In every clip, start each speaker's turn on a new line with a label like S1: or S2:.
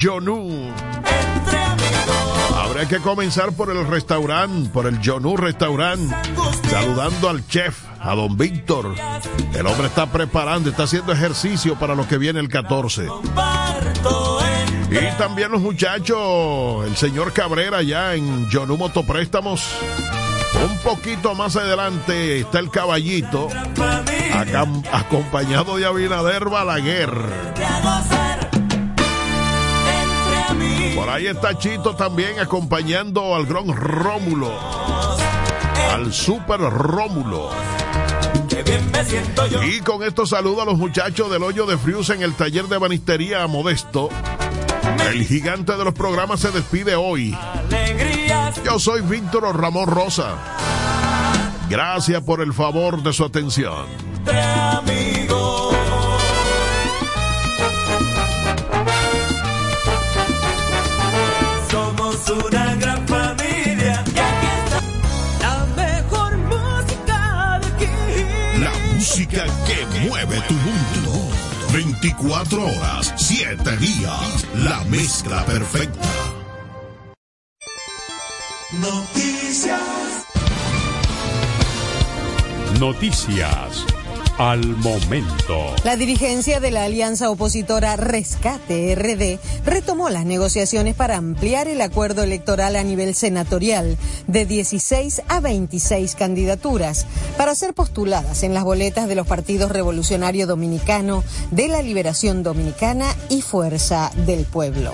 S1: Yonu. Habrá que comenzar por el restaurante, por el Yonu Restaurant, saludando al chef, a don Víctor. El hombre está preparando, está haciendo ejercicio para lo que viene el 14. Y también los muchachos, el señor Cabrera ya en Yonu Motopréstamos. Un poquito más adelante está el caballito, acompañado de Abinader Balaguer. Por ahí está Chito también acompañando al gran Rómulo. Al super Rómulo. Y con esto saludo a los muchachos del hoyo de Frius en el taller de banistería Modesto. El gigante de los programas se despide hoy. Yo soy Víctor Ramón Rosa. Gracias por el favor de su atención.
S2: Música
S3: que mueve tu mundo. 24 horas, 7 días. La mezcla perfecta.
S2: Noticias.
S4: Noticias al momento.
S5: La dirigencia de la alianza opositora Rescate RD retomó las negociaciones para ampliar el acuerdo electoral a nivel senatorial de 16 a 26 candidaturas para ser postuladas en las boletas de los partidos Revolucionario Dominicano, de la Liberación Dominicana y Fuerza del Pueblo.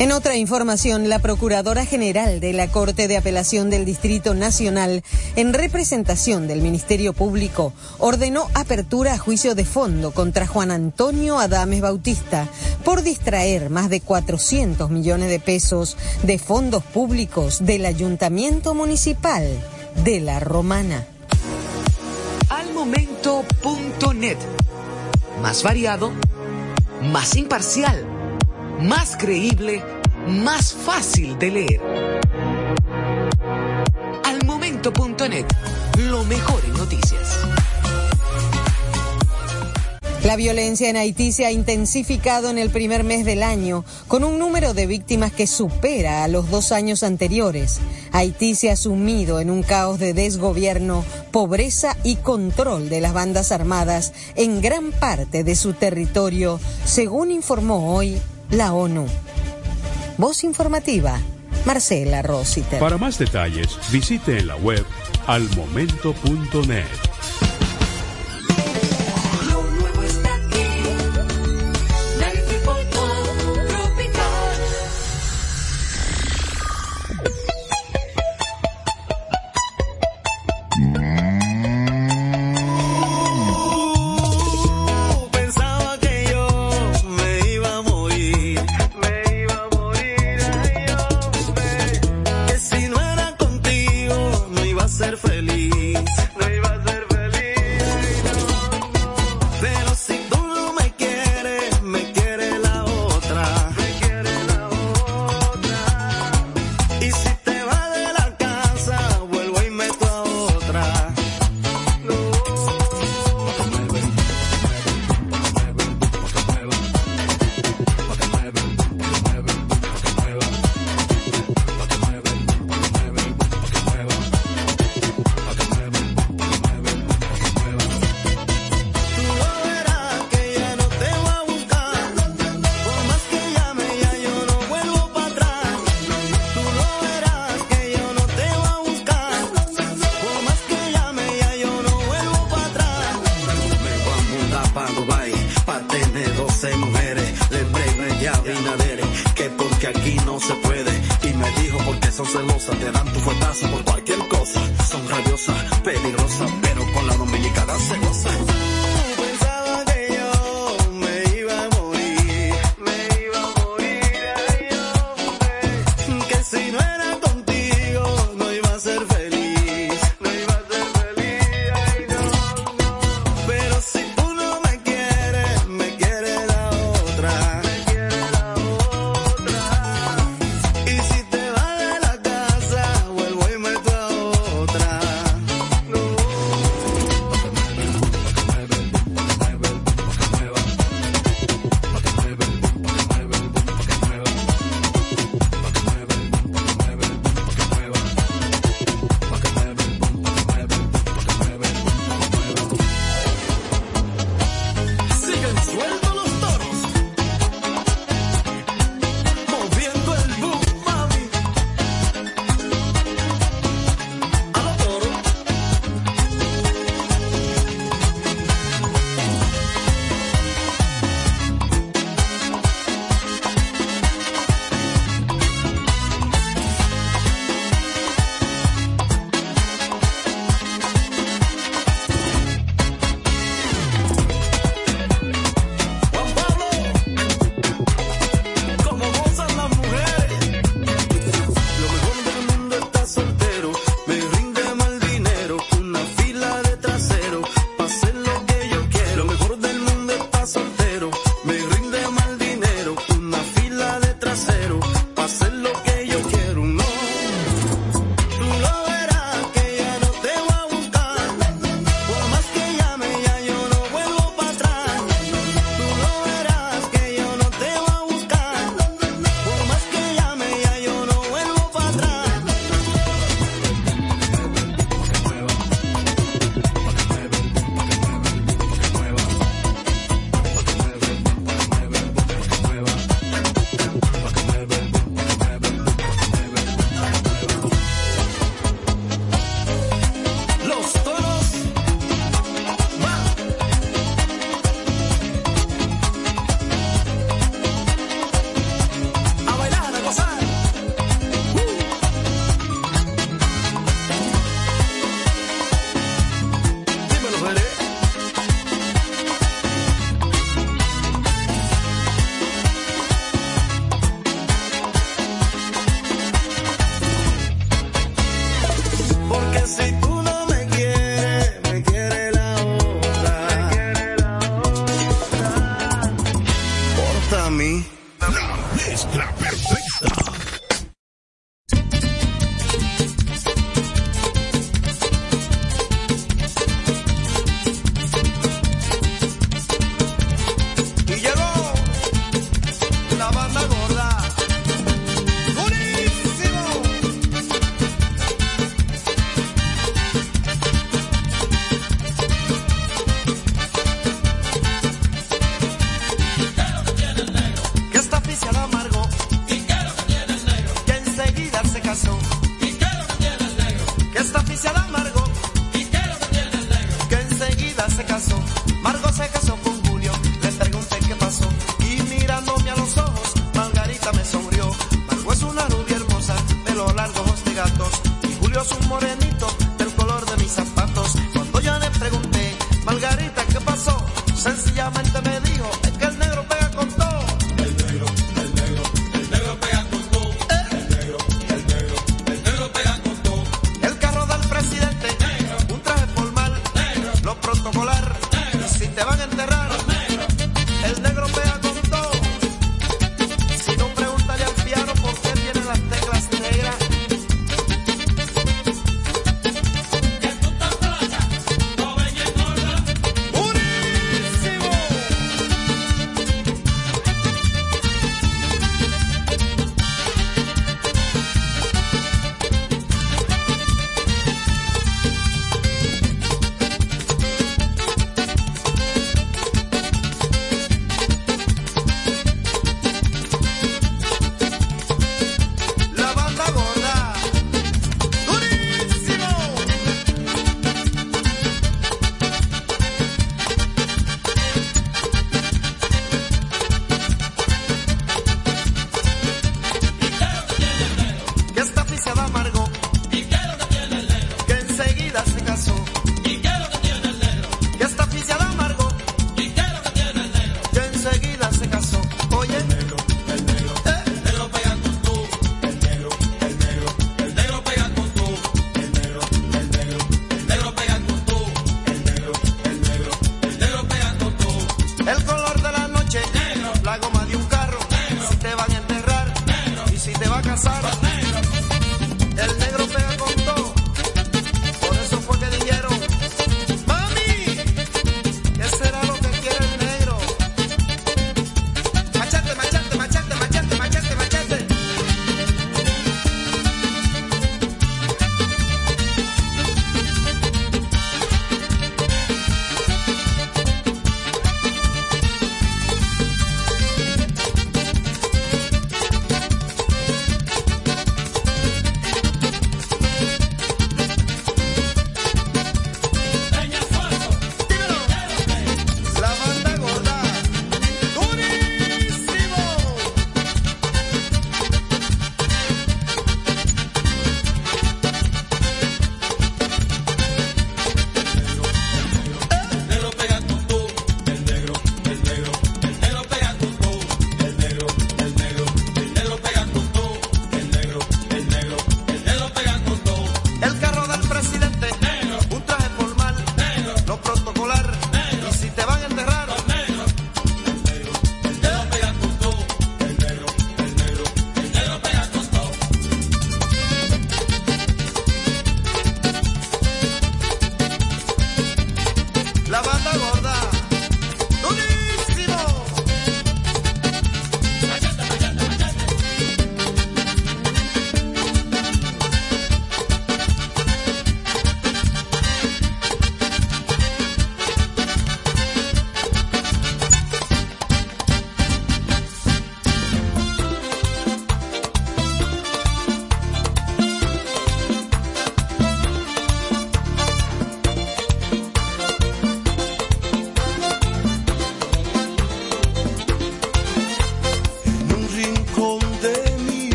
S5: En otra información, la Procuradora General de la Corte de Apelación del Distrito Nacional, en representación del Ministerio Público, ordenó apertura a juicio de fondo contra Juan Antonio Adames Bautista por distraer más de 400 millones de pesos de fondos públicos del Ayuntamiento Municipal de La Romana.
S6: Almomento.net. Más variado, más imparcial más creíble, más fácil de leer. Al momento.net, lo mejor en noticias.
S5: La violencia en Haití se ha intensificado en el primer mes del año, con un número de víctimas que supera a los dos años anteriores. Haití se ha sumido en un caos de desgobierno, pobreza y control de las bandas armadas en gran parte de su territorio, según informó hoy la ONU. Voz informativa, Marcela Rositer.
S4: Para más detalles, visite en la web almomento.net.
S7: celosa, te dan tu fuetazo por
S8: cualquier cosa. Son rabiosas, peligrosas Sencillamente me dijo,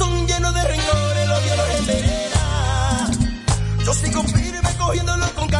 S8: corazón lleno de rencor, el odio lo genera. Yo sigo firme cogiéndolo con calma.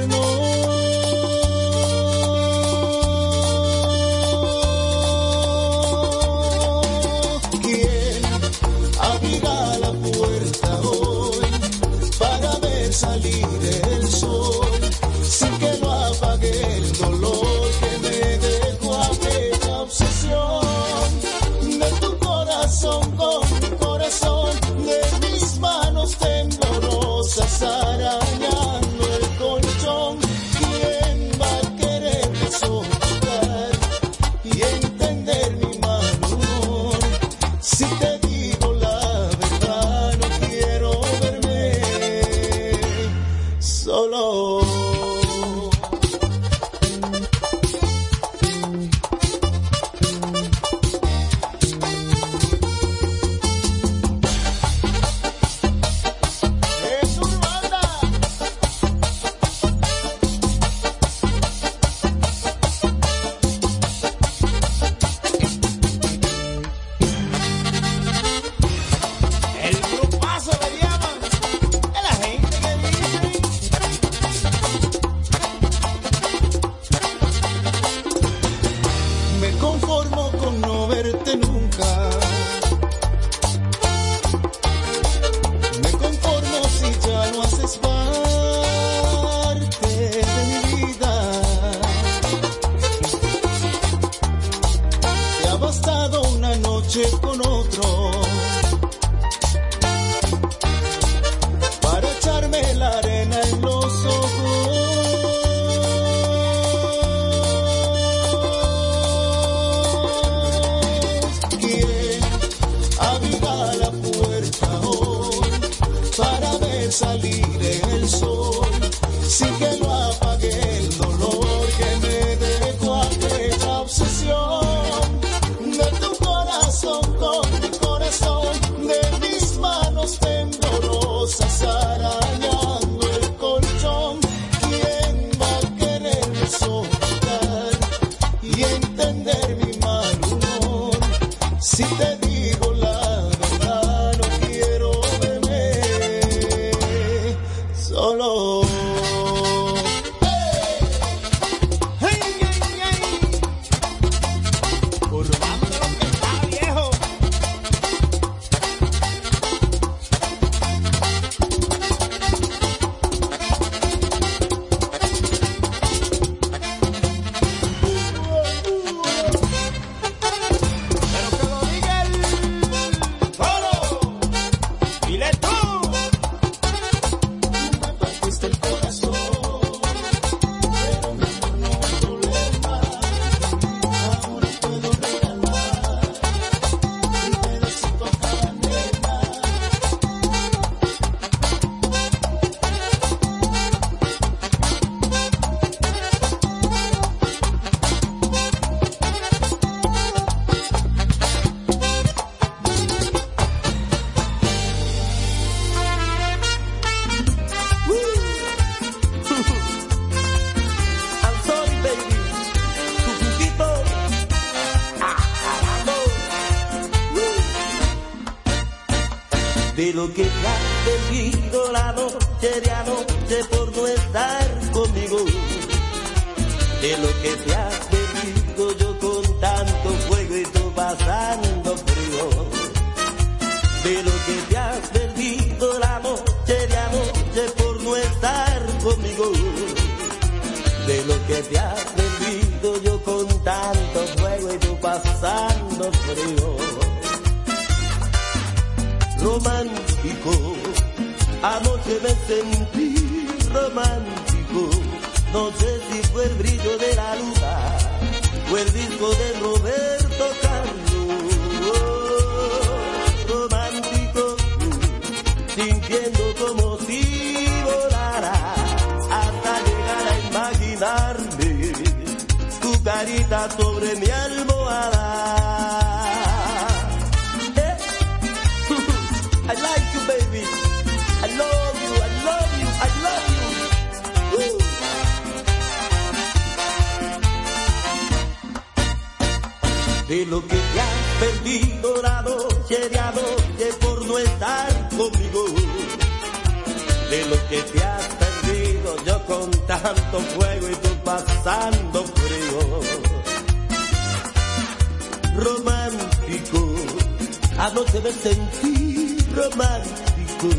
S9: Anoche me sentí romántico.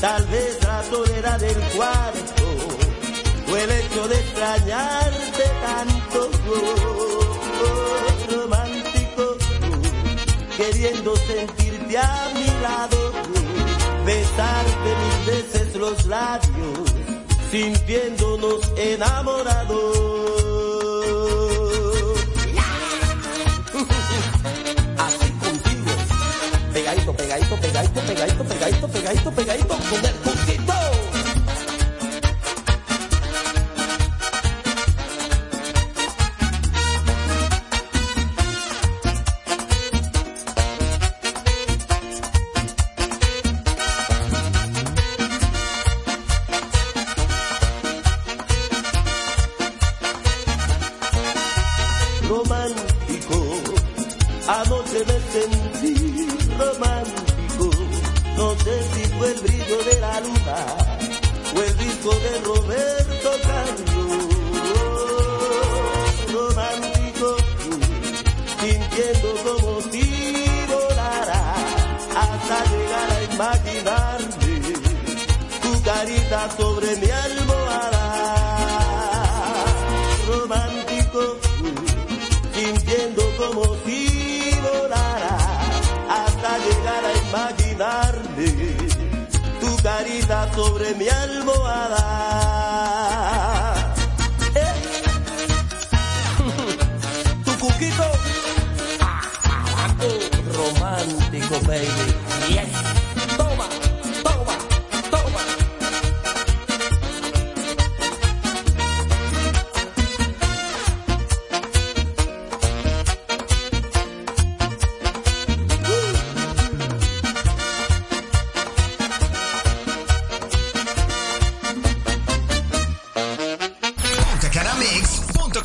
S9: Tal vez la soledad del cuarto o el hecho de extrañarte tanto. Oh, romántico, queriendo sentirte a mi lado, besarte mil veces los labios, sintiéndonos enamorados. Pegadito, pegadito, pegadito, pegadito, pegadito, pegadito, con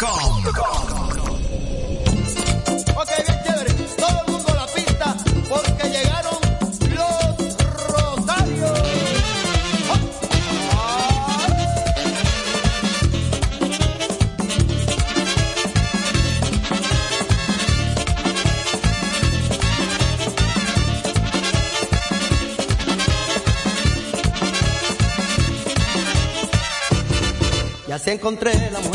S10: Ok, bien chévere. Todo el mundo a la pista porque llegaron los Rosarios. Ya se encontré la mujer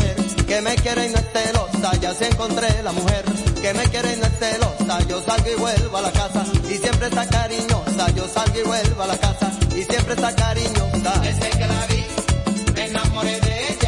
S10: que me quiere y no es celosa. Ya se encontré la mujer que me quiere y no es celosa. Yo salgo y vuelvo a la casa y siempre está cariñosa. Yo salgo y vuelvo a la casa y siempre está cariñosa. Desde que la vi, me enamoré de ella.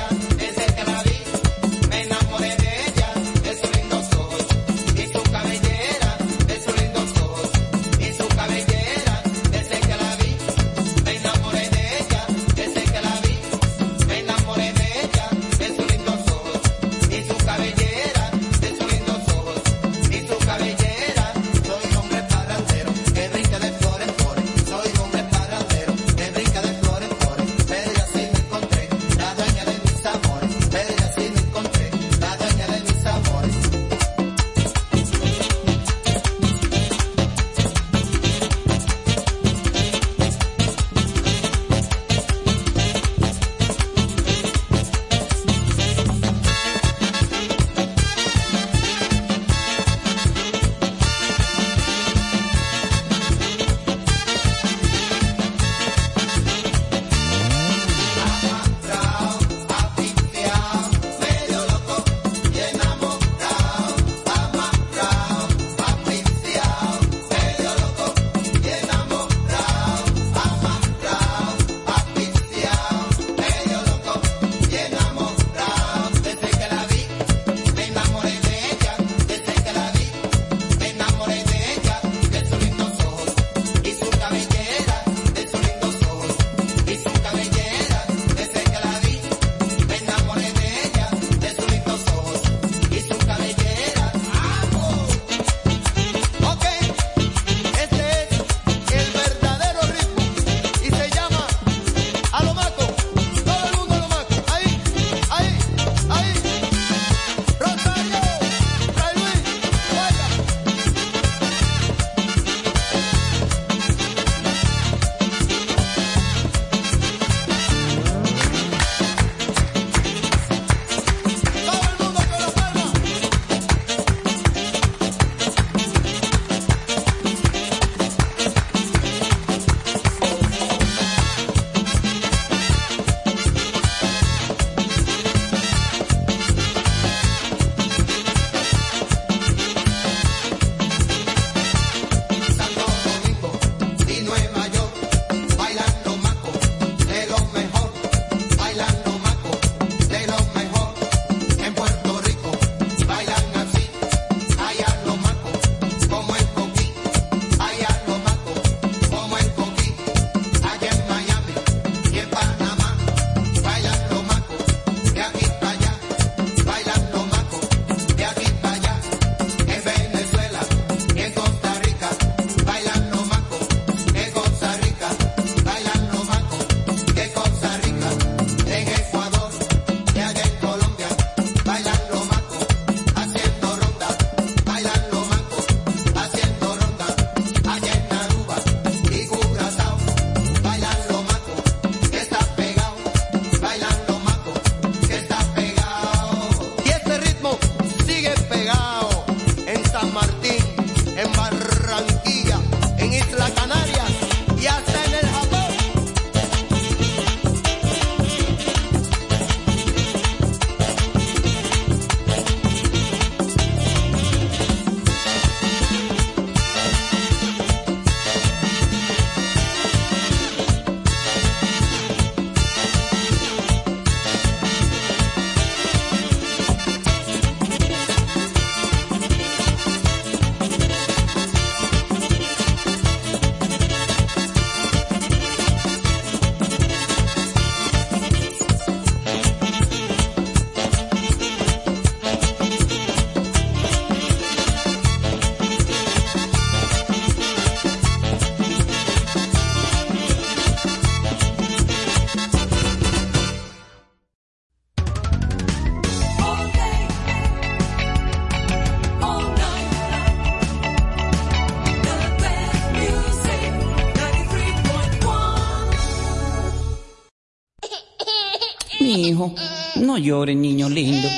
S11: llores, niño lindo.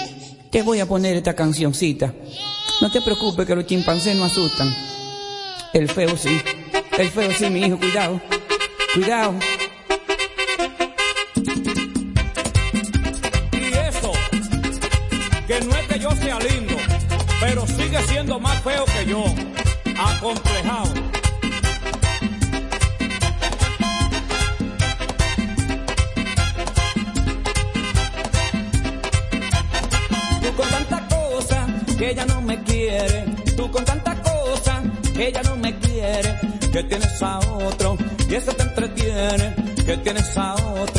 S11: Te voy a poner esta cancioncita. No te preocupes que los chimpancés no asustan. El feo sí. El feo sí, mi hijo, cuidado. Cuidado.
S12: Y eso, que no es que yo sea lindo, pero sigue siendo más feo que yo. Acomplejado.
S11: que ella no me quiere, que tienes a otro y eso te entretiene, que tienes a otro.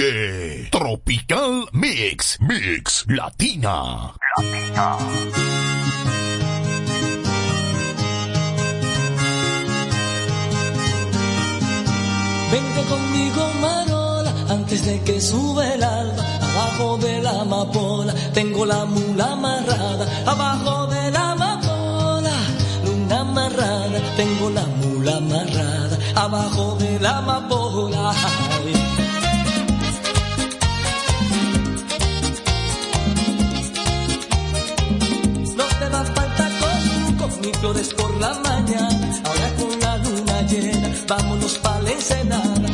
S3: Tropical Mix, Mix Latina. Latina.
S13: Vente conmigo, Marola, antes de que sube el alba. Abajo de la amapola, tengo la mula amarrada. Abajo de la amapola, luna amarrada, tengo la mula amarrada. Abajo de la amapola. flores por la mañana, ahora con la luna llena, vámonos para la ensenada,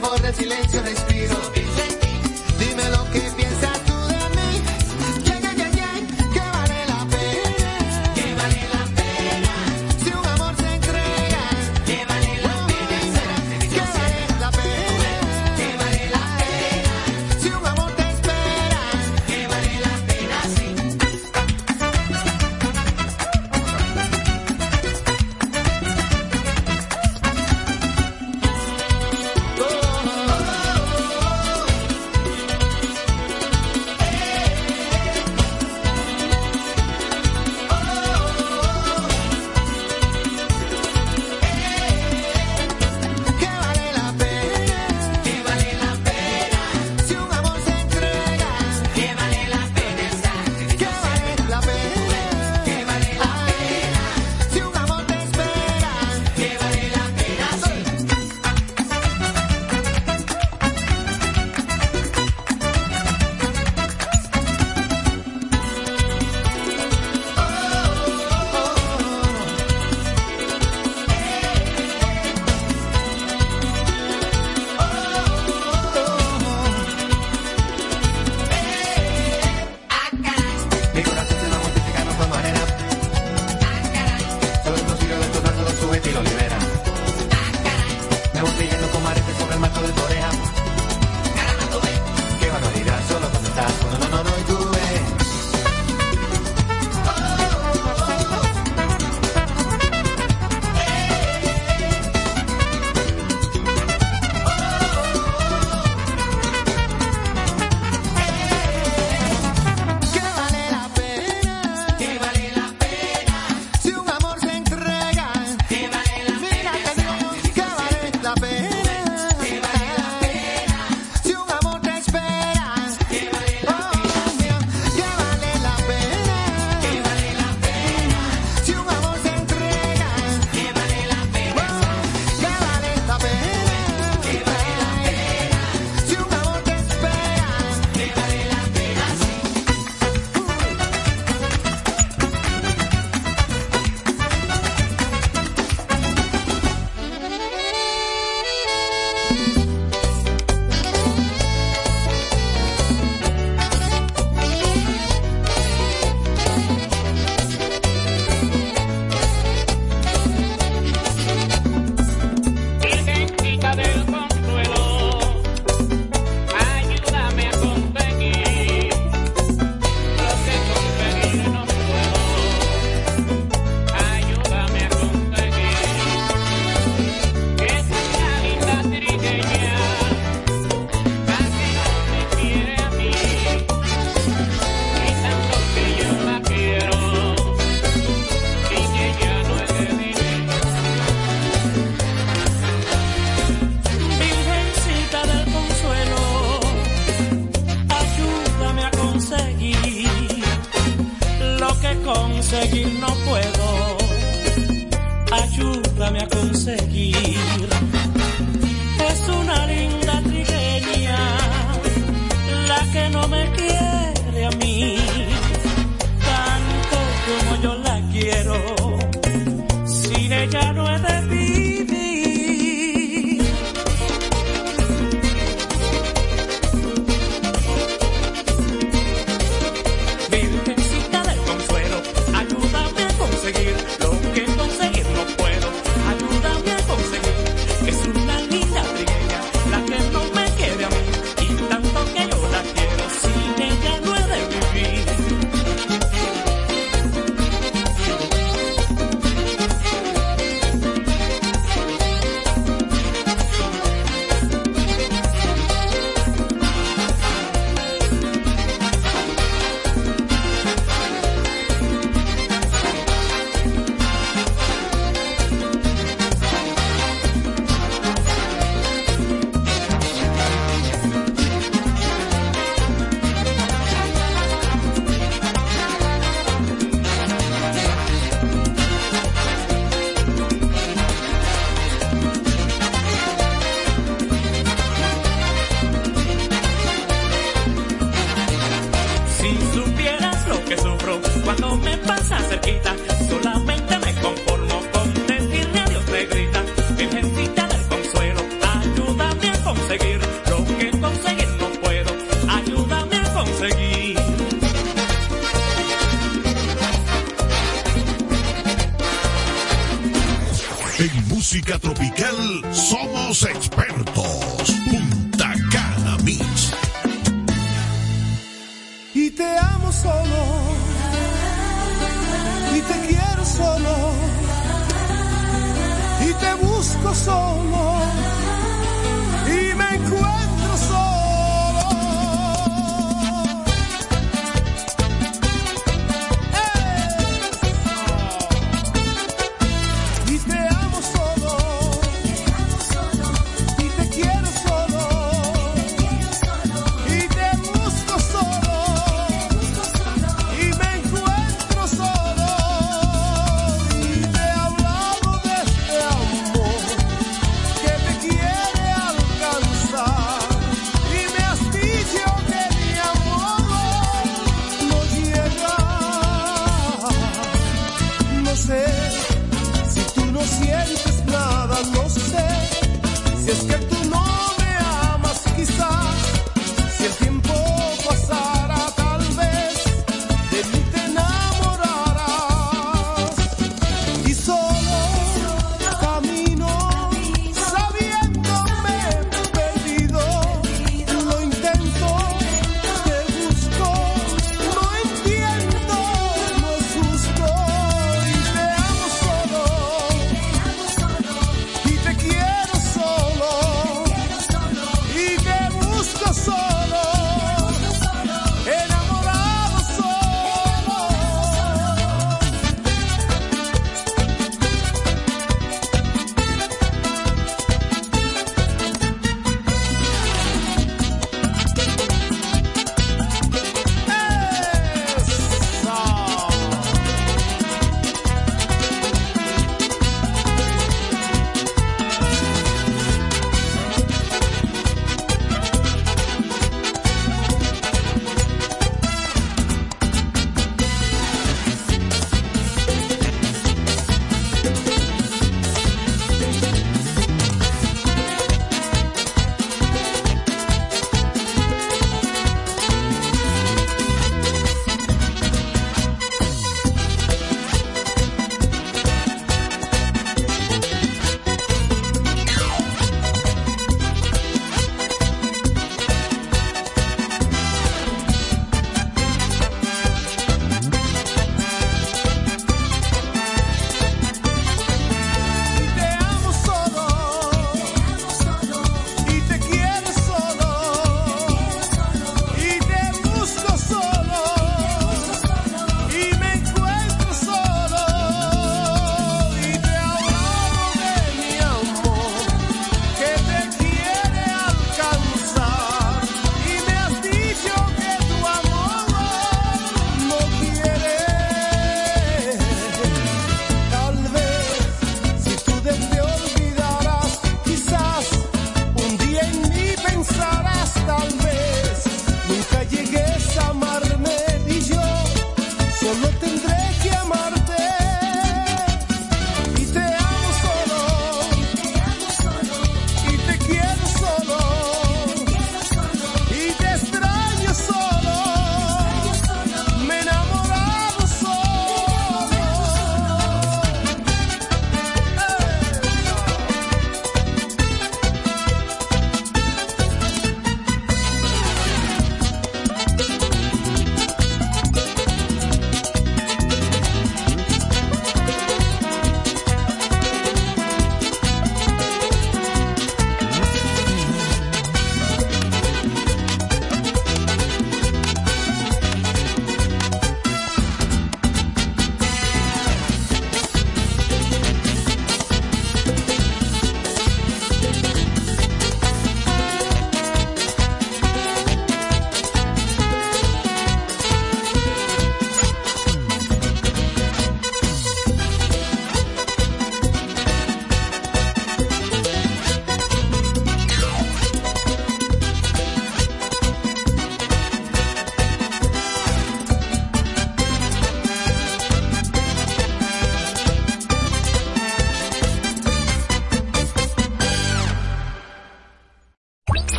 S10: borra el silencio, respiro.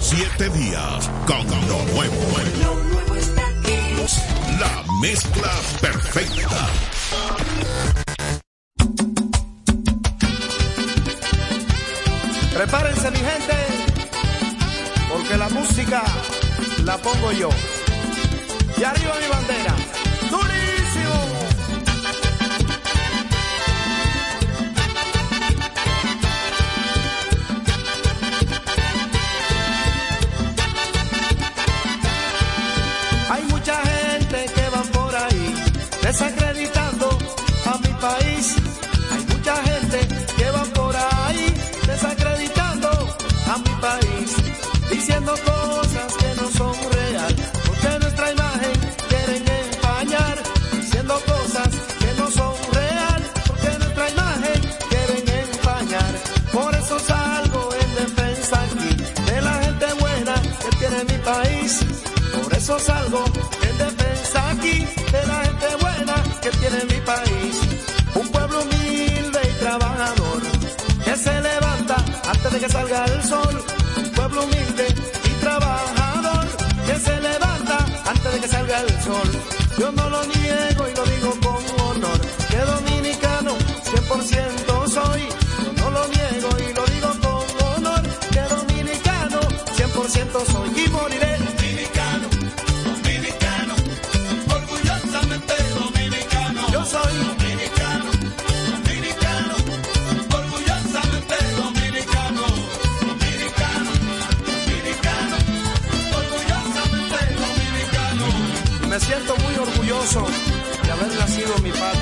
S3: Siete días con lo nuevo. La mezcla perfecta.
S7: Prepárense mi gente, porque la música la pongo yo. Y arriba mi bandera, desacreditando a mi país. Hay mucha gente que va por ahí desacreditando a mi país, diciendo cosas que no son real, porque nuestra imagen quieren empañar, diciendo cosas que no son real, porque nuestra imagen quieren empañar. Por eso salgo en defensa aquí de la gente buena que tiene mi país. Por eso salgo que salga el sol. Pueblo humilde y trabajador que se levanta antes de que salga el sol. Yo no lo niego y lo digo con honor. Que dominicano 100% soy. Yo no lo niego y lo digo con honor. Que dominicano 100% soy y moriré. En mi patria.